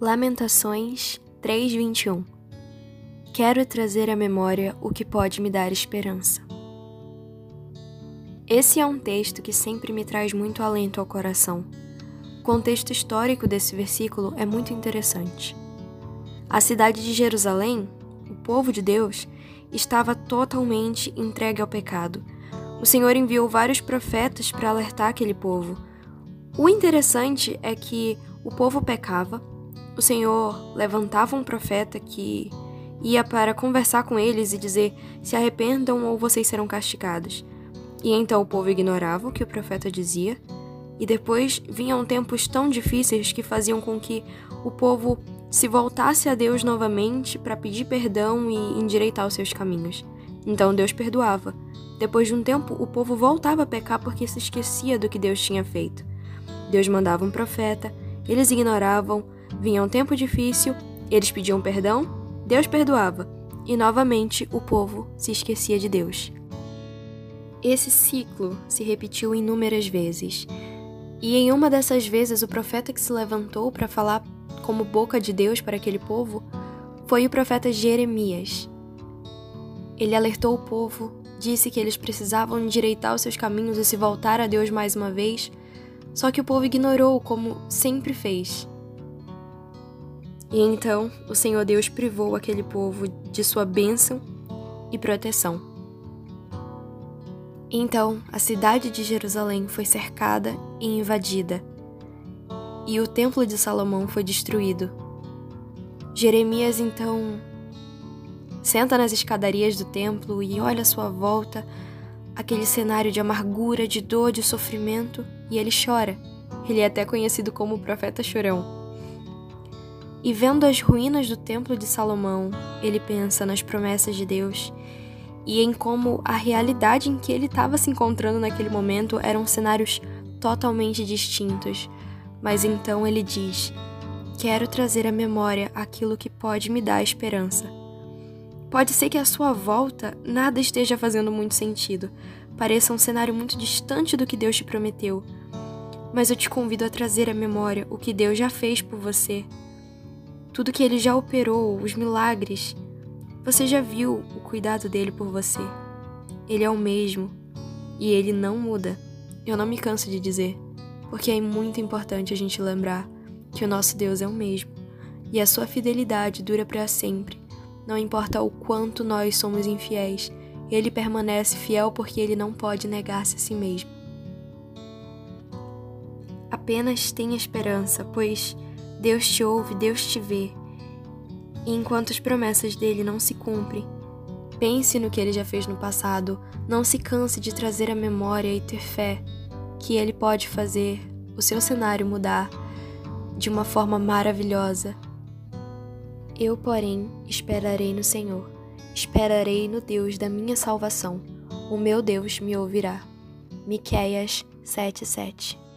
Lamentações 3:21 Quero trazer à memória o que pode me dar esperança. Esse é um texto que sempre me traz muito alento ao coração. O contexto histórico desse versículo é muito interessante. A cidade de Jerusalém, o povo de Deus, estava totalmente entregue ao pecado. O Senhor enviou vários profetas para alertar aquele povo. O interessante é que o povo pecava, o Senhor levantava um profeta que ia para conversar com eles e dizer: se arrependam ou vocês serão castigados. E então o povo ignorava o que o profeta dizia, e depois vinham tempos tão difíceis que faziam com que o povo se voltasse a Deus novamente para pedir perdão e endireitar os seus caminhos. Então Deus perdoava. Depois de um tempo, o povo voltava a pecar porque se esquecia do que Deus tinha feito. Deus mandava um profeta, eles ignoravam, Vinha um tempo difícil, eles pediam perdão, Deus perdoava, e novamente o povo se esquecia de Deus. Esse ciclo se repetiu inúmeras vezes. E em uma dessas vezes, o profeta que se levantou para falar como boca de Deus para aquele povo foi o profeta Jeremias. Ele alertou o povo, disse que eles precisavam endireitar os seus caminhos e se voltar a Deus mais uma vez, só que o povo ignorou como sempre fez e então o Senhor Deus privou aquele povo de sua bênção e proteção. Então a cidade de Jerusalém foi cercada e invadida, e o templo de Salomão foi destruído. Jeremias então senta nas escadarias do templo e olha à sua volta aquele cenário de amargura, de dor, de sofrimento, e ele chora. Ele é até conhecido como o profeta chorão. E vendo as ruínas do Templo de Salomão, ele pensa nas promessas de Deus e em como a realidade em que ele estava se encontrando naquele momento eram cenários totalmente distintos. Mas então ele diz: Quero trazer à memória aquilo que pode me dar esperança. Pode ser que à sua volta nada esteja fazendo muito sentido, pareça um cenário muito distante do que Deus te prometeu. Mas eu te convido a trazer à memória o que Deus já fez por você tudo que ele já operou, os milagres. Você já viu o cuidado dele por você. Ele é o mesmo e ele não muda. Eu não me canso de dizer, porque é muito importante a gente lembrar que o nosso Deus é o mesmo e a sua fidelidade dura para sempre. Não importa o quanto nós somos infiéis, ele permanece fiel porque ele não pode negar-se a si mesmo. Apenas tenha esperança, pois Deus te ouve, Deus te vê. E enquanto as promessas dele não se cumprem, pense no que ele já fez no passado, não se canse de trazer a memória e ter fé que ele pode fazer o seu cenário mudar de uma forma maravilhosa. Eu, porém, esperarei no Senhor, esperarei no Deus da minha salvação. O meu Deus me ouvirá. Miqueias 7:7